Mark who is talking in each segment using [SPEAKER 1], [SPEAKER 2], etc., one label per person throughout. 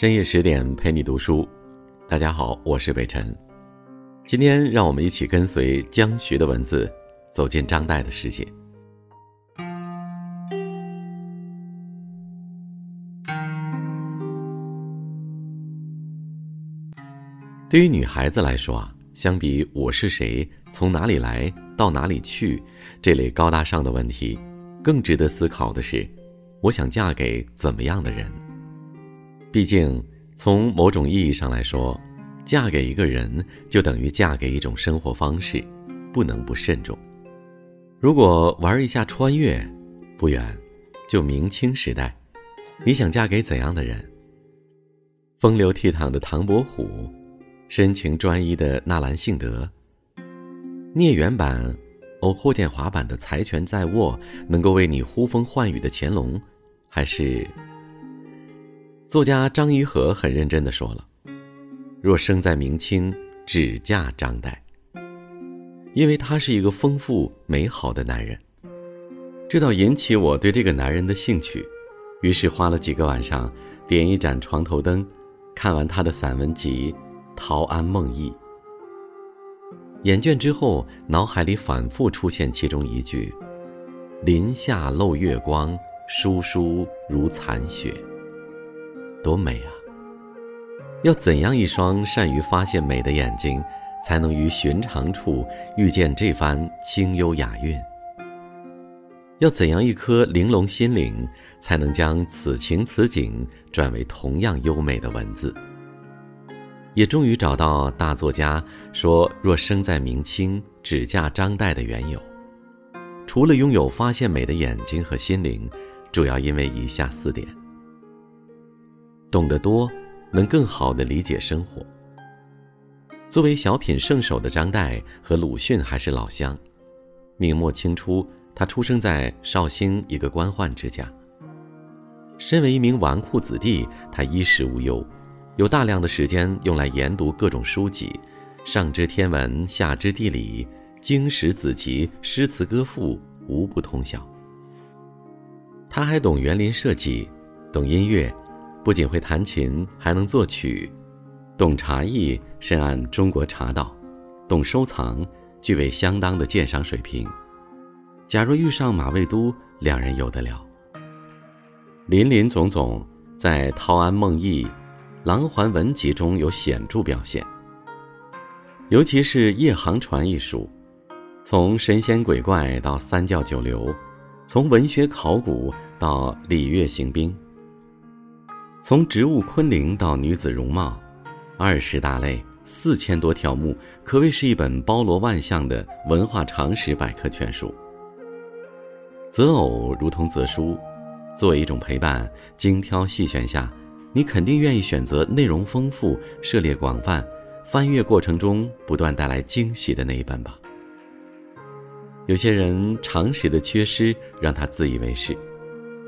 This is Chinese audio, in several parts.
[SPEAKER 1] 深夜十点陪你读书，大家好，我是北辰。今天让我们一起跟随江徐的文字，走进张岱的世界。对于女孩子来说啊，相比“我是谁”“从哪里来到哪里去”这类高大上的问题，更值得思考的是，我想嫁给怎么样的人。毕竟，从某种意义上来说，嫁给一个人就等于嫁给一种生活方式，不能不慎重。如果玩一下穿越，不远，就明清时代，你想嫁给怎样的人？风流倜傥的唐伯虎，深情专一的纳兰性德，聂远版、哦霍建华版的财权在握，能够为你呼风唤雨的乾隆，还是？作家张颐和很认真的说了：“若生在明清，只嫁张岱，因为他是一个丰富美好的男人。”这倒引起我对这个男人的兴趣，于是花了几个晚上，点一盏床头灯，看完他的散文集《陶庵梦忆》。眼倦之后，脑海里反复出现其中一句：“林下漏月光，疏疏如残雪。”多美啊！要怎样一双善于发现美的眼睛，才能于寻常处遇见这番清幽雅韵？要怎样一颗玲珑心灵，才能将此情此景转为同样优美的文字？也终于找到大作家说若生在明清，只嫁张岱的缘由。除了拥有发现美的眼睛和心灵，主要因为以下四点。懂得多，能更好的理解生活。作为小品圣手的张岱和鲁迅还是老乡。明末清初，他出生在绍兴一个官宦之家。身为一名纨绔子弟，他衣食无忧，有大量的时间用来研读各种书籍，上知天文，下知地理，经史子集、诗词歌赋无不通晓。他还懂园林设计，懂音乐。不仅会弹琴，还能作曲，懂茶艺，深谙中国茶道，懂收藏，具备相当的鉴赏水平。假若遇上马未都，两人有得了。林林总总，在《陶庵梦忆》《琅环文集》中有显著表现。尤其是《夜航船》一书，从神仙鬼怪到三教九流，从文学考古到礼乐行兵。从植物昆凌到女子容貌，二十大类四千多条目，可谓是一本包罗万象的文化常识百科全书。择偶如同择书，作为一种陪伴，精挑细选下，你肯定愿意选择内容丰富、涉猎广泛、翻阅过程中不断带来惊喜的那一本吧。有些人常识的缺失让他自以为是，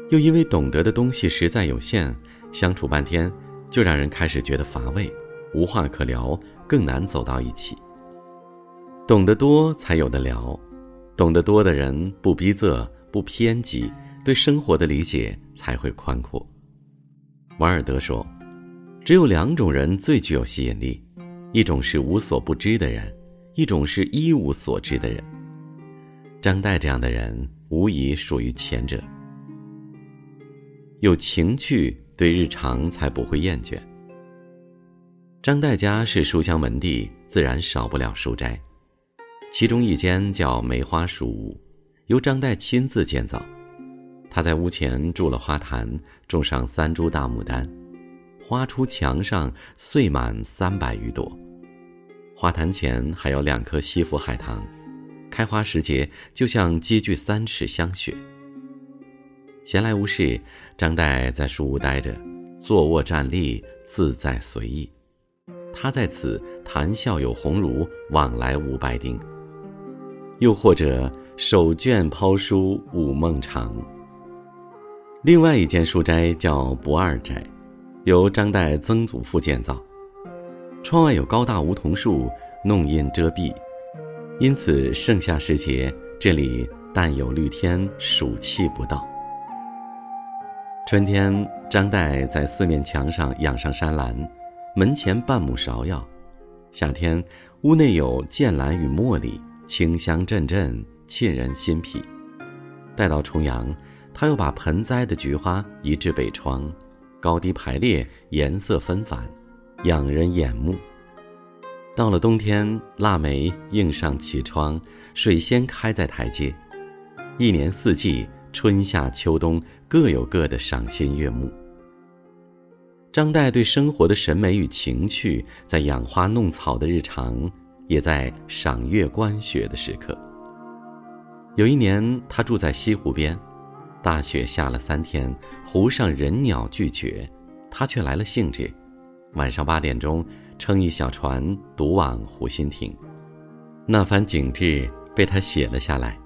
[SPEAKER 1] 又因为懂得的东西实在有限。相处半天，就让人开始觉得乏味，无话可聊，更难走到一起。懂得多才有的聊，懂得多的人不逼仄，不偏激，对生活的理解才会宽阔。王尔德说：“只有两种人最具有吸引力，一种是无所不知的人，一种是一无所知的人。”张岱这样的人，无疑属于前者。有情趣。对日常才不会厌倦。张岱家是书香门第，自然少不了书斋，其中一间叫梅花书屋，由张岱亲自建造。他在屋前筑了花坛，种上三株大牡丹，花出墙上碎满三百余朵。花坛前还有两棵西府海棠，开花时节就像积聚三尺香雪。闲来无事。张岱在书屋待着，坐卧站立自在随意。他在此谈笑有鸿儒，往来无白丁。又或者手卷抛书午梦长。另外一间书斋叫不二斋，由张岱曾祖父建造。窗外有高大梧桐树，弄荫遮蔽，因此盛夏时节这里但有绿天，暑气不到。春天张岱在四面墙上养上山兰，门前半亩芍药。夏天，屋内有剑兰与茉莉，清香阵阵，沁人心脾。待到重阳，他又把盆栽的菊花移至北窗，高低排列，颜色纷繁，养人眼目。到了冬天，腊梅映上绮窗，水仙开在台阶，一年四季，春夏秋冬各有各的赏心悦目。张岱对生活的审美与情趣，在养花弄草的日常，也在赏月观雪的时刻。有一年，他住在西湖边，大雪下了三天，湖上人鸟俱绝，他却来了兴致。晚上八点钟，撑一小船独往湖心亭，那番景致被他写了下来，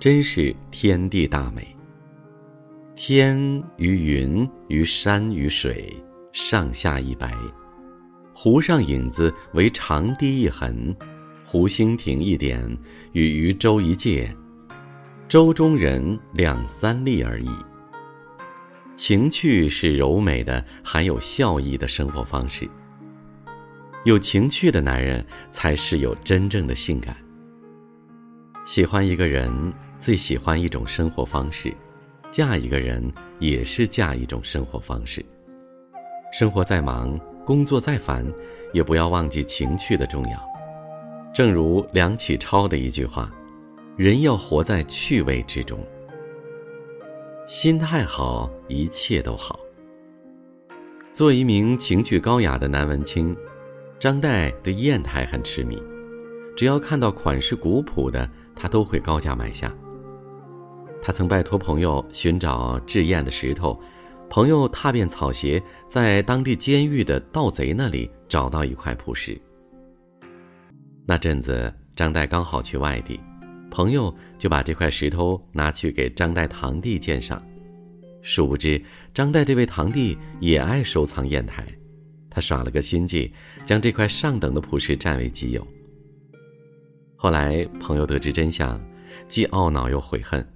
[SPEAKER 1] 真是天地大美。天与云与山与水，上下一白；湖上影子为长堤一痕，湖心亭一点，与渔舟一芥。舟中人两三粒而已。情趣是柔美的、含有笑意的生活方式。有情趣的男人才是有真正的性感。喜欢一个人，最喜欢一种生活方式；嫁一个人，也是嫁一种生活方式。生活再忙，工作再烦，也不要忘记情趣的重要。正如梁启超的一句话。人要活在趣味之中，心态好，一切都好。做一名情趣高雅的男文青，张岱对砚台很痴迷，只要看到款式古朴的，他都会高价买下。他曾拜托朋友寻找制砚的石头，朋友踏遍草鞋，在当地监狱的盗贼那里找到一块朴石。那阵子，张岱刚好去外地。朋友就把这块石头拿去给张岱堂弟鉴赏，殊不知张岱这位堂弟也爱收藏砚台，他耍了个心计，将这块上等的朴石占为己有。后来朋友得知真相，既懊恼又悔恨，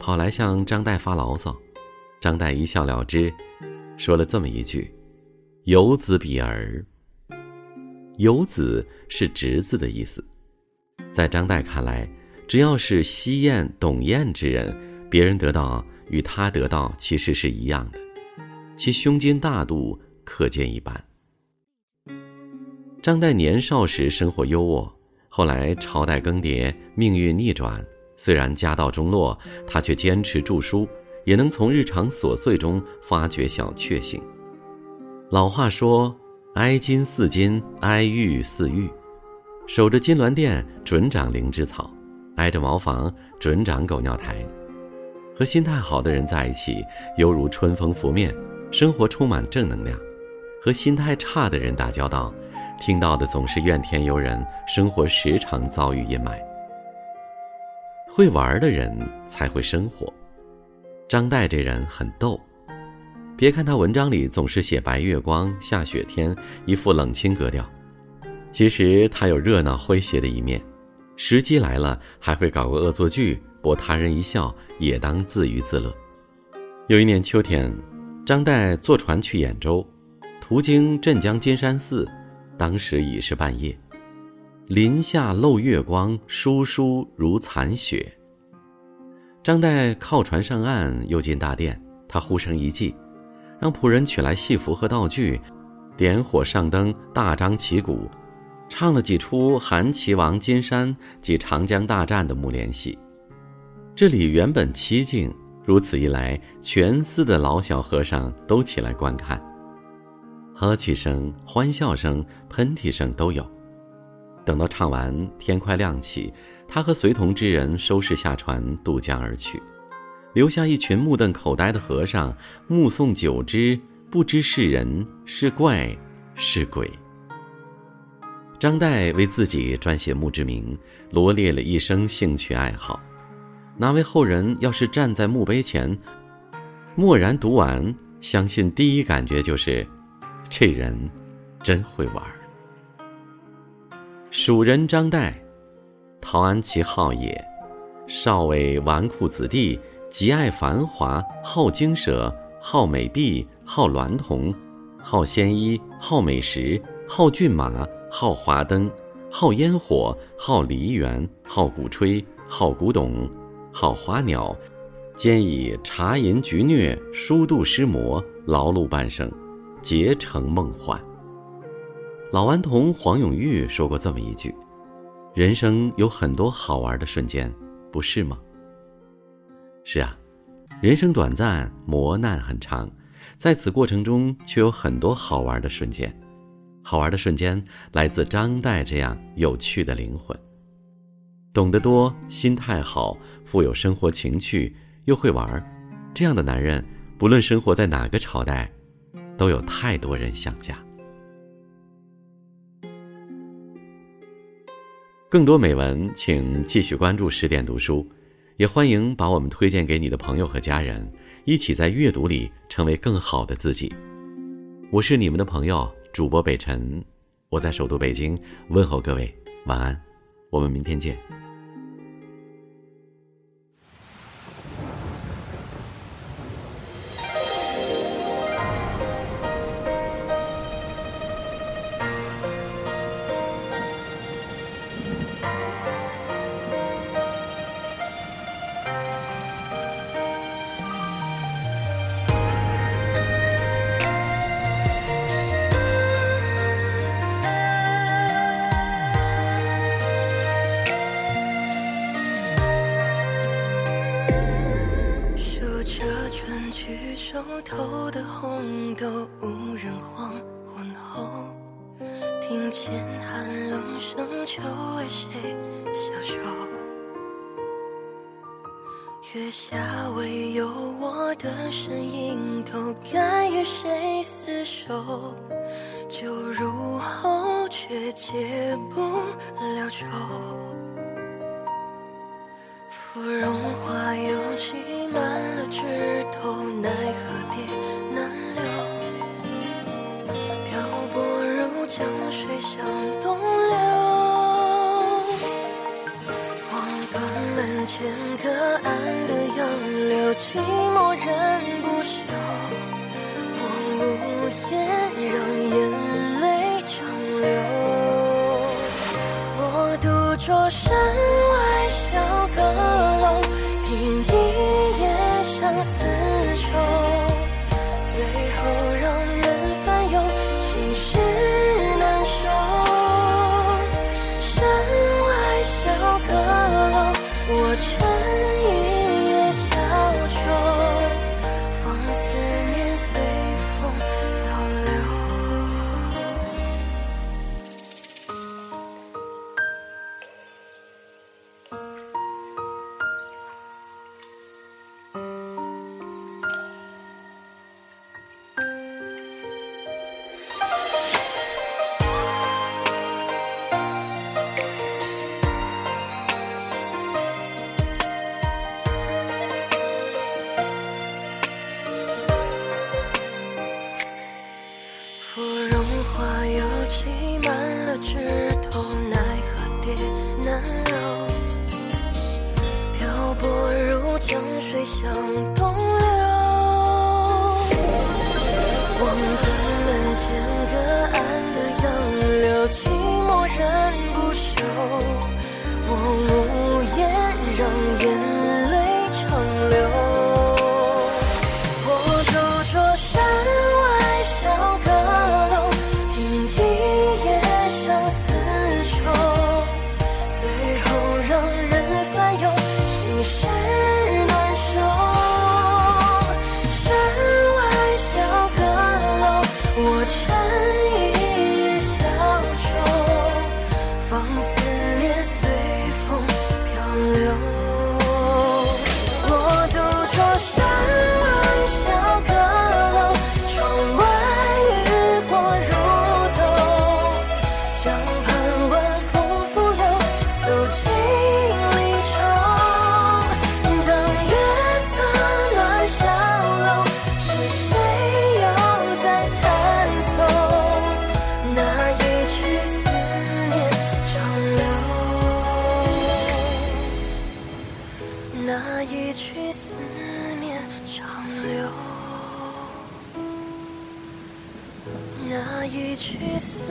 [SPEAKER 1] 跑来向张岱发牢骚。张岱一笑了之，说了这么一句：“有子比儿。”有子是侄子的意思，在张岱看来。只要是惜砚懂砚之人，别人得到与他得到其实是一样的，其胸襟大度可见一斑。张岱年少时生活优渥，后来朝代更迭，命运逆转，虽然家道中落，他却坚持著书，也能从日常琐碎中发掘小确幸。老话说：“挨金似金，挨玉似玉。”守着金銮殿，准长灵芝草。挨着茅房，准长狗尿苔。和心态好的人在一起，犹如春风拂面，生活充满正能量；和心态差的人打交道，听到的总是怨天尤人，生活时常遭遇阴霾。会玩的人才会生活。张岱这人很逗，别看他文章里总是写白月光、下雪天，一副冷清格调，其实他有热闹诙谐的一面。时机来了，还会搞个恶作剧，博他人一笑，也当自娱自乐。有一年秋天，张岱坐船去兖州，途经镇江金山寺，当时已是半夜，林下漏月光，疏疏如残雪。张岱靠船上岸，又进大殿，他呼声一记，让仆人取来戏服和道具，点火上灯，大张旗鼓。唱了几出韩琦王金山及长江大战的幕联戏，这里原本凄静，如此一来，全寺的老小和尚都起来观看，呵气声、欢笑声、喷嚏声都有。等到唱完，天快亮起，他和随同之人收拾下船渡江而去，留下一群目瞪口呆的和尚，目送久之，不知是人是怪是鬼。张岱为自己撰写墓志铭，罗列了一生兴趣爱好。哪位后人要是站在墓碑前，默然读完，相信第一感觉就是：这人真会玩。蜀人张岱，陶安其好也。少为纨绔子弟，极爱繁华，好精舍，好美婢，好娈童，好鲜衣，好美食，好骏马，好华灯，好烟火，好梨园，好鼓吹，好古董，好花鸟，兼以茶饮菊虐，书度诗魔，劳碌半生，结成梦幻。老顽童黄永玉说过这么一句：“人生有很多好玩的瞬间，不是吗？”是啊。人生短暂，磨难很长，在此过程中却有很多好玩的瞬间。好玩的瞬间来自张岱这样有趣的灵魂。懂得多，心态好，富有生活情趣，又会玩，这样的男人，不论生活在哪个朝代，都有太多人想嫁。更多美文，请继续关注十点读书。也欢迎把我们推荐给你的朋友和家人，一起在阅读里成为更好的自己。我是你们的朋友主播北辰，我在首都北京问候各位，晚安，我们明天见。
[SPEAKER 2] 月下唯有我的身影，都该与谁厮守？酒入喉，却解不了愁。芙蓉花又挤满了枝头，奈何蝶难留。漂泊如江水向东门前隔岸的杨柳，寂寞人不休。我无言，让眼泪长流。我独酌去思念长留。
[SPEAKER 3] 那一曲思